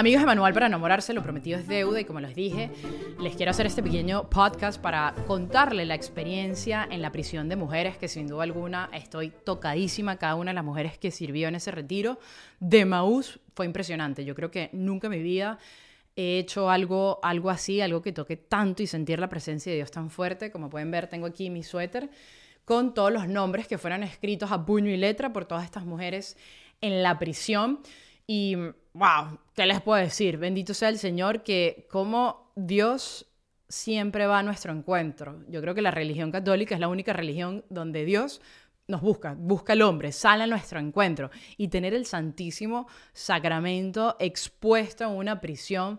Amigos de Manual para Enamorarse, lo prometido es deuda y como les dije, les quiero hacer este pequeño podcast para contarle la experiencia en la prisión de mujeres, que sin duda alguna estoy tocadísima. Cada una de las mujeres que sirvió en ese retiro de Maús fue impresionante. Yo creo que nunca en mi vida he hecho algo, algo así, algo que toque tanto y sentir la presencia de Dios tan fuerte. Como pueden ver, tengo aquí mi suéter con todos los nombres que fueron escritos a puño y letra por todas estas mujeres en la prisión. Y, wow, ¿qué les puedo decir? Bendito sea el Señor que como Dios siempre va a nuestro encuentro. Yo creo que la religión católica es la única religión donde Dios nos busca, busca el hombre, sale a nuestro encuentro. Y tener el Santísimo Sacramento expuesto en una prisión,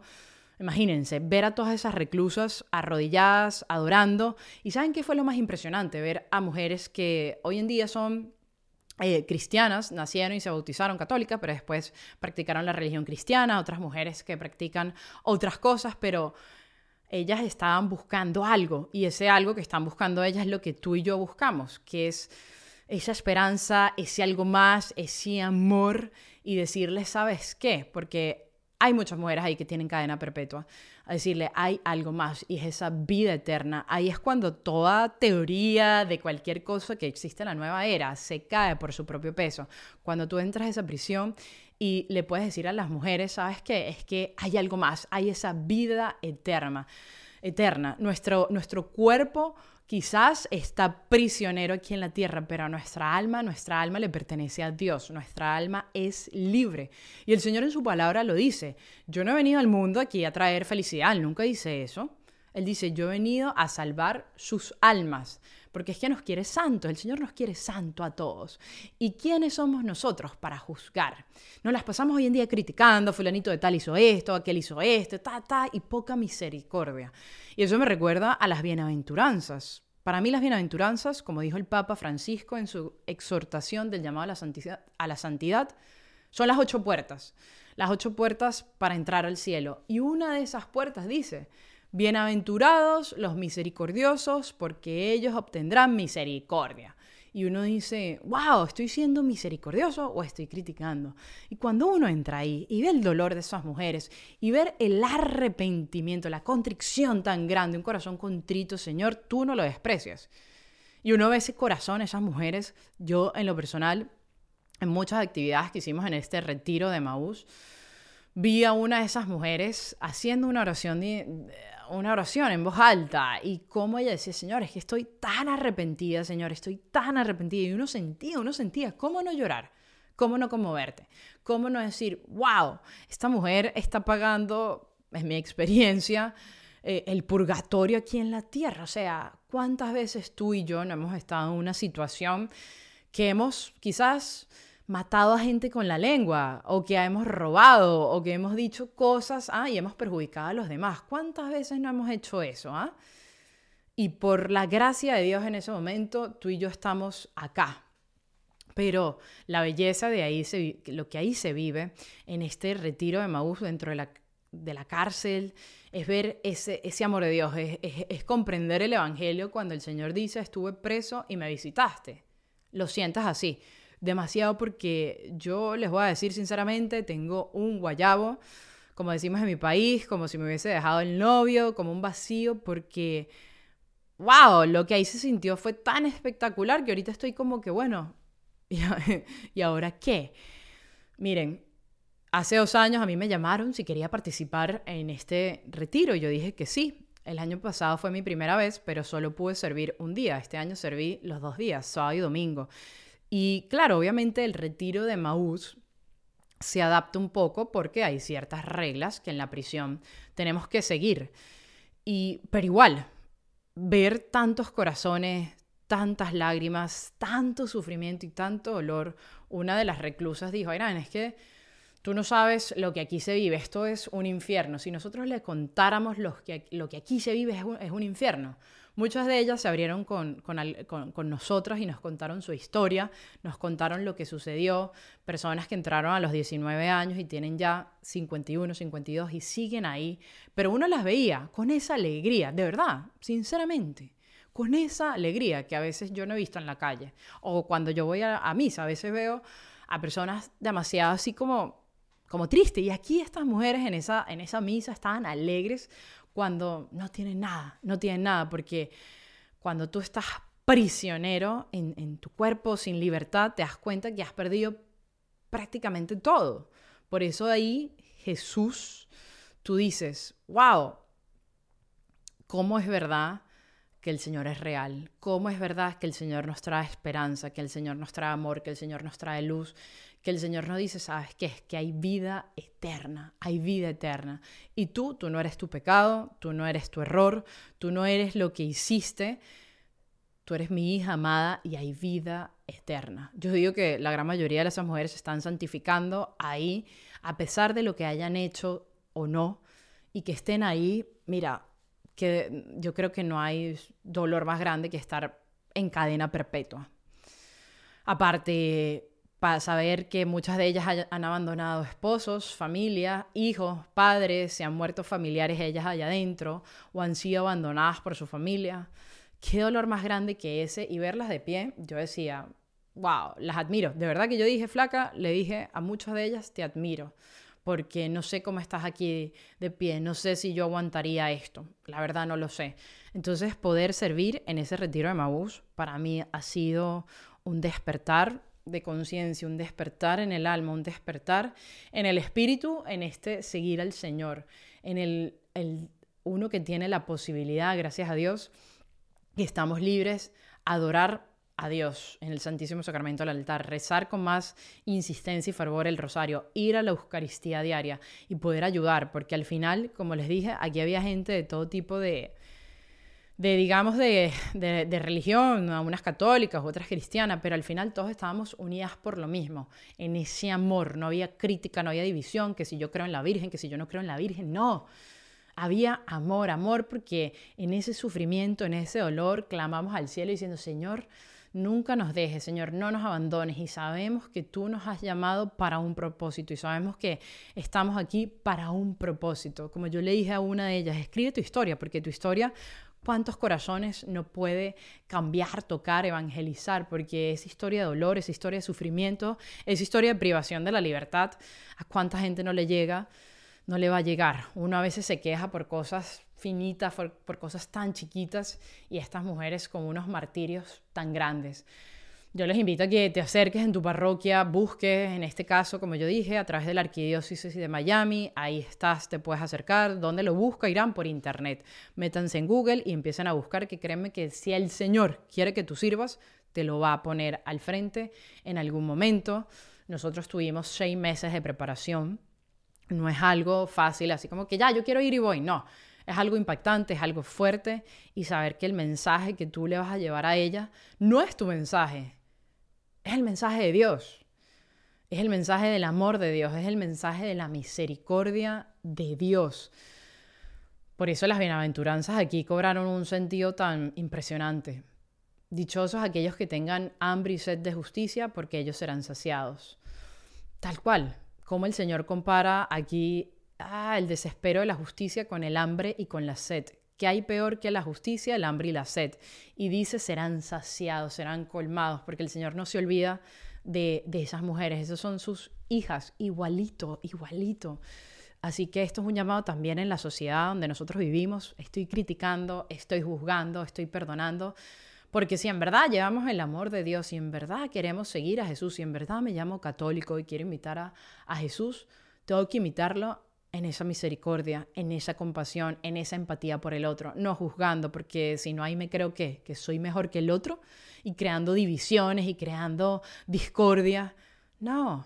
imagínense, ver a todas esas reclusas arrodilladas, adorando. ¿Y saben qué fue lo más impresionante? Ver a mujeres que hoy en día son eh, cristianas, nacieron y se bautizaron católicas, pero después practicaron la religión cristiana, otras mujeres que practican otras cosas, pero ellas estaban buscando algo y ese algo que están buscando ellas es lo que tú y yo buscamos, que es esa esperanza, ese algo más, ese amor y decirles, ¿sabes qué? Porque hay muchas mujeres ahí que tienen cadena perpetua. Decirle, hay algo más y es esa vida eterna. Ahí es cuando toda teoría de cualquier cosa que existe en la nueva era se cae por su propio peso. Cuando tú entras a esa prisión y le puedes decir a las mujeres, ¿sabes qué? Es que hay algo más, hay esa vida eterna. Eterna. Nuestro, nuestro cuerpo Quizás está prisionero aquí en la tierra, pero a nuestra alma, nuestra alma le pertenece a Dios, nuestra alma es libre. Y el Señor en su palabra lo dice, yo no he venido al mundo aquí a traer felicidad, Él nunca dice eso. Él dice, yo he venido a salvar sus almas, porque es que nos quiere santos, el Señor nos quiere santo a todos. ¿Y quiénes somos nosotros para juzgar? Nos las pasamos hoy en día criticando, fulanito de tal hizo esto, aquel hizo esto, ta, ta, y poca misericordia. Y eso me recuerda a las bienaventuranzas. Para mí las bienaventuranzas, como dijo el Papa Francisco en su exhortación del llamado a la santidad, a la santidad son las ocho puertas. Las ocho puertas para entrar al cielo. Y una de esas puertas dice, bienaventurados los misericordiosos, porque ellos obtendrán misericordia y uno dice, wow, ¿estoy siendo misericordioso o estoy criticando? Y cuando uno entra ahí y ve el dolor de esas mujeres y ver el arrepentimiento, la contrición tan grande, un corazón contrito, Señor, tú no lo desprecias. Y uno ve ese corazón, esas mujeres, yo en lo personal, en muchas actividades que hicimos en este retiro de Maús, vi a una de esas mujeres haciendo una oración una oración en voz alta y como ella decía, Señor, es que estoy tan arrepentida, Señor, estoy tan arrepentida. Y uno sentía, uno sentía, ¿cómo no llorar? ¿Cómo no conmoverte? ¿Cómo no decir, wow, esta mujer está pagando, es mi experiencia, eh, el purgatorio aquí en la tierra? O sea, ¿cuántas veces tú y yo no hemos estado en una situación que hemos quizás matado a gente con la lengua, o que hemos robado, o que hemos dicho cosas ah, y hemos perjudicado a los demás. ¿Cuántas veces no hemos hecho eso? Ah? Y por la gracia de Dios en ese momento, tú y yo estamos acá. Pero la belleza de ahí, se, lo que ahí se vive, en este retiro de Maús dentro de la, de la cárcel, es ver ese, ese amor de Dios, es, es comprender el Evangelio cuando el Señor dice, estuve preso y me visitaste. Lo sientas así demasiado porque yo les voy a decir sinceramente, tengo un guayabo, como decimos en mi país, como si me hubiese dejado el novio, como un vacío, porque, wow, lo que ahí se sintió fue tan espectacular que ahorita estoy como que, bueno, ¿y ahora qué? Miren, hace dos años a mí me llamaron si quería participar en este retiro yo dije que sí. El año pasado fue mi primera vez, pero solo pude servir un día. Este año serví los dos días, sábado y domingo. Y claro, obviamente el retiro de Maús se adapta un poco porque hay ciertas reglas que en la prisión tenemos que seguir. Y, pero igual, ver tantos corazones, tantas lágrimas, tanto sufrimiento y tanto dolor, una de las reclusas dijo, Irán, es que tú no sabes lo que aquí se vive, esto es un infierno. Si nosotros le contáramos lo que, lo que aquí se vive es un infierno. Muchas de ellas se abrieron con, con, nosotras y nos contaron su historia, nos contaron lo que sucedió, personas que entraron a los 19 años y tienen ya 51, 52 y siguen ahí, pero uno las veía con esa alegría, de verdad, sinceramente con esa alegría que a veces yo no he visto en la calle. O cuando yo voy a, a misa, a veces veo a personas demasiado así como, como tristes. Y aquí estas mujeres en esa, en esa misa estaban alegres cuando no tienen nada, no tienen nada, porque cuando tú estás prisionero en, tu cuerpo, sin libertad, te das cuenta que has perdido prácticamente todo. Por eso ahí Jesús, tú dices, wow, ¿cómo es verdad que el Señor es real? ¿Cómo es verdad que el Señor nos trae esperanza, que el Señor nos trae amor, que el Señor nos trae luz, que el Señor nos dice, ¿sabes qué? Es que hay vida eterna, hay vida eterna. Y tú, tú no eres tu pecado, tú no eres tu error, tú no eres lo que hiciste, tú eres mi hija amada y hay vida eterna. Yo digo que la gran mayoría de esas mujeres se están santificando ahí, a pesar de lo que hayan hecho o no, y que estén ahí, mira, que yo creo que no hay dolor más grande que estar en cadena perpetua. Aparte, para saber que muchas de ellas han abandonado esposos, familia, hijos, padres, se han muerto familiares ellas allá adentro o han sido abandonadas por su familia. Qué dolor más grande que ese y verlas de pie, yo decía, wow, las admiro. De verdad que yo dije, flaca, le dije a muchas de ellas, te admiro, porque no sé cómo estás aquí de pie, no sé si yo aguantaría esto, la verdad no lo sé. Entonces poder servir en ese retiro de Maús para mí ha sido un despertar de conciencia, un despertar en el alma, un despertar en el espíritu, en este seguir al Señor, en el, el uno que tiene la posibilidad, gracias a Dios, que estamos libres, adorar a Dios en el Santísimo Sacramento del altar, rezar con más insistencia y fervor el rosario, ir a la Eucaristía diaria y poder ayudar, porque al final, como les dije, aquí había gente de todo tipo de, de digamos, de, de, religión, unas católicas, otras cristianas, pero al final todos estábamos unidas por lo mismo, en ese amor, no había crítica, no había división, que si yo creo en la Virgen, que si yo no creo en la Virgen, no. Había amor, amor, porque en ese sufrimiento, en ese dolor, clamamos al cielo diciendo, Señor, nunca nos dejes, Señor, no nos abandones y sabemos que tú nos has llamado para un propósito y sabemos que estamos aquí para un propósito. Como yo le dije a una de ellas, escribe tu historia, porque tu historia ¿Cuántos corazones no puede cambiar, tocar, evangelizar? Porque es historia de dolor, es historia de sufrimiento, es historia de privación de la libertad. ¿A cuánta gente no le llega? No le va a llegar. Uno a veces se queja por cosas finitas, por, por cosas tan chiquitas y estas mujeres con unos martirios tan grandes. Yo les invito a que te acerques en tu parroquia, busques, en este caso, como yo dije, a través de la Arquidiócesis de Miami, ahí estás, te puedes acercar. ¿Dónde lo busca? Irán por internet. Métanse en Google y empiecen a buscar, que créanme que si el Señor quiere que tú sirvas, te lo va a poner al frente en algún momento. Nosotros tuvimos seis meses de preparación. No es algo fácil, así como que ya, yo quiero ir y voy. No, es algo impactante, es algo fuerte y saber que el mensaje que tú le vas a llevar a ella no es tu mensaje, es el mensaje de Dios. Es el mensaje del amor de Dios, es el mensaje de la misericordia de Dios. Por eso las bienaventuranzas aquí cobraron un sentido tan impresionante. Dichosos aquellos que tengan hambre y sed de justicia, porque ellos serán saciados. Tal cual, como el Señor compara aquí ah, el desespero de la justicia con el hambre y con la sed que hay peor que la justicia, el hambre y la sed. Y dice, serán saciados, serán colmados, porque el Señor no se olvida de, de esas mujeres, esas son sus hijas, igualito, igualito. Así que esto es un llamado también en la sociedad donde nosotros vivimos. Estoy criticando, estoy juzgando, estoy perdonando. Porque si en verdad llevamos el amor de Dios, si en verdad queremos seguir a Jesús, si en verdad me llamo católico y quiero imitar a, a Jesús, tengo que imitarlo en esa misericordia, en esa compasión, en esa empatía por el otro, no juzgando, porque si no ahí me creo que, que soy mejor que el otro y creando divisiones y creando discordia. No,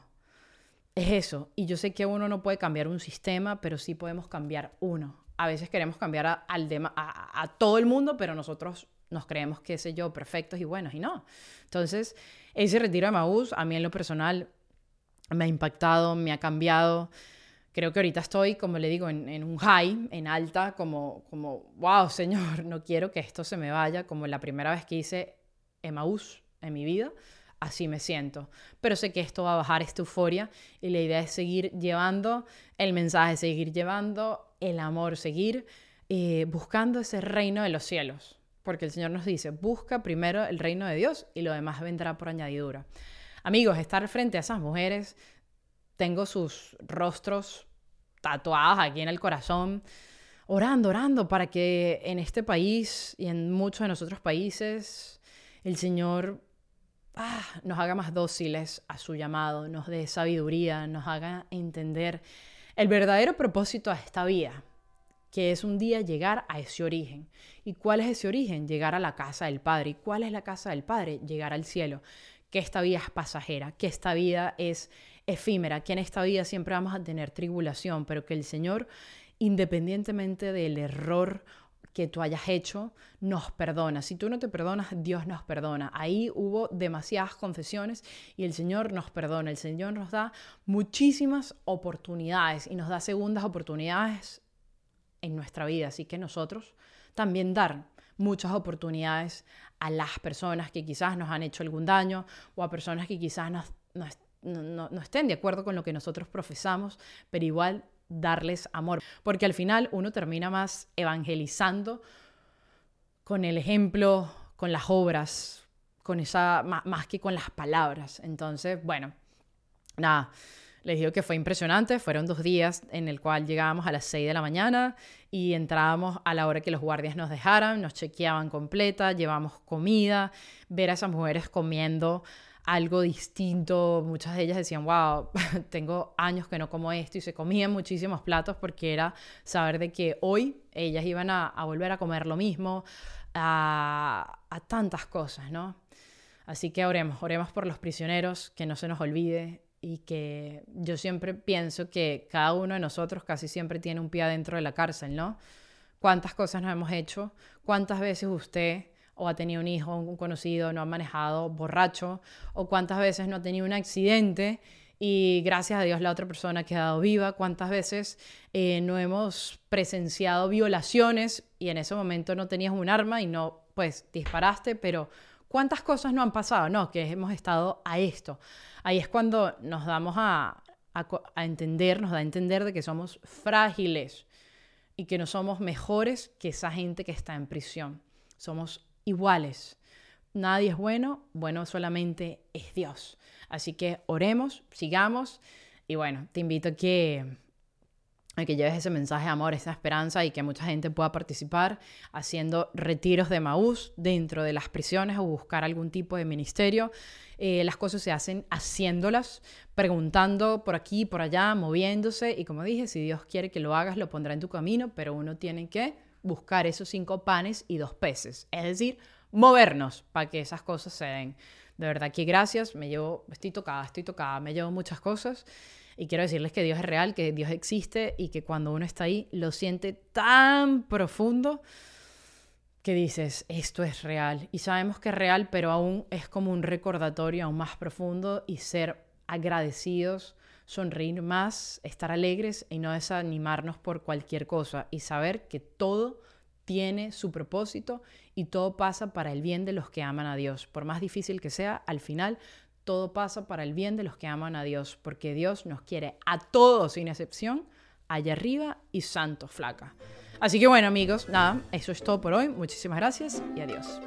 es eso. Y yo sé que uno no puede cambiar un sistema, pero sí podemos cambiar uno. A veces queremos cambiar a, a todo el mundo, pero nosotros nos creemos, qué sé yo, perfectos y buenos, y no. Entonces, ese retiro de Maús, a mí en lo personal, me ha impactado, me ha cambiado. Creo que ahorita estoy, como le digo, en, un high, en alta, como, como, wow, Señor, no quiero que esto se me vaya, como la primera vez que hice Emaús en mi vida, así me siento. Pero sé que esto va a bajar esta euforia y la idea es seguir llevando el mensaje, seguir llevando el amor, seguir eh, buscando ese reino de los cielos. Porque el Señor nos dice, busca primero el reino de Dios y lo demás vendrá por añadidura. Amigos, estar frente a esas mujeres, tengo sus rostros tatuados aquí en el corazón, orando, orando para que en este país y en muchos de nosotros países el Señor ah, nos haga más dóciles a su llamado, nos dé sabiduría, nos haga entender el verdadero propósito de esta vida, que es un día llegar a ese origen. ¿Y cuál es ese origen? Llegar a la casa del Padre. ¿Y cuál es la casa del Padre? Llegar al cielo. Que esta vida es pasajera, que esta vida es efímera, que en esta vida siempre vamos a tener tribulación, pero que el Señor, independientemente del error que tú hayas hecho, nos perdona. Si tú no te perdonas, Dios nos perdona. Ahí hubo demasiadas confesiones y el Señor nos perdona. El Señor nos da muchísimas oportunidades y nos da segundas oportunidades en nuestra vida. Así que nosotros también dar muchas oportunidades a las personas que quizás nos han hecho algún daño o a personas que quizás no, estén de acuerdo con lo que nosotros profesamos, pero igual darles amor, porque al final uno termina más evangelizando con el ejemplo, con las obras, con esa más, que con las palabras. Entonces, bueno, nada, les digo que fue impresionante, fueron dos días en el cual llegábamos a las 6 de la mañana y entrábamos a la hora que los guardias nos dejaran, nos chequeaban completa, llevamos comida, ver a esas mujeres comiendo algo distinto. Muchas de ellas decían, wow, tengo años que no como esto y se comían muchísimos platos porque era saber de que hoy ellas iban a, volver a comer lo mismo, a, a, tantas cosas, ¿no? Así que oremos, oremos por los prisioneros, que no se nos olvide y que yo siempre pienso que cada uno de nosotros casi siempre tiene un pie adentro de la cárcel, ¿no? ¿Cuántas cosas nos hemos hecho? ¿Cuántas veces usted o ha tenido un hijo, un conocido, no ha manejado borracho, o cuántas veces no ha tenido un accidente y gracias a Dios la otra persona ha quedado viva, cuántas veces eh, no hemos presenciado violaciones y en ese momento no tenías un arma y no, pues disparaste, pero cuántas cosas no han pasado, no, que hemos estado a esto. Ahí es cuando nos damos a, a, a entender, nos da a entender de que somos frágiles y que no somos mejores que esa gente que está en prisión. Somos iguales. Nadie es bueno, bueno solamente es Dios. Así que oremos, sigamos y bueno, te invito a que, a que lleves ese mensaje de amor, esa esperanza y que mucha gente pueda participar haciendo retiros de Maús dentro de las prisiones o buscar algún tipo de ministerio. Eh, las cosas se hacen haciéndolas, preguntando por aquí, por allá, moviéndose y como dije, si Dios quiere que lo hagas, lo pondrá en tu camino, pero uno tiene que buscar esos cinco panes y dos peces, es decir, movernos para que esas cosas se den. De verdad que gracias, me llevo, estoy tocada, estoy tocada, me llevo muchas cosas y quiero decirles que Dios es real, que Dios existe y que cuando uno está ahí lo siente tan profundo que dices, esto es real. Y sabemos que es real, pero aún es como un recordatorio aún más profundo y ser agradecidos sonreír más, estar alegres y no desanimarnos por cualquier cosa y saber que todo tiene su propósito y todo pasa para el bien de los que aman a Dios. Por más difícil que sea, al final todo pasa para el bien de los que aman a Dios, porque Dios nos quiere a todos sin excepción, allá arriba y santo flaca. Así que bueno amigos, nada, eso es todo por hoy. Muchísimas gracias y adiós.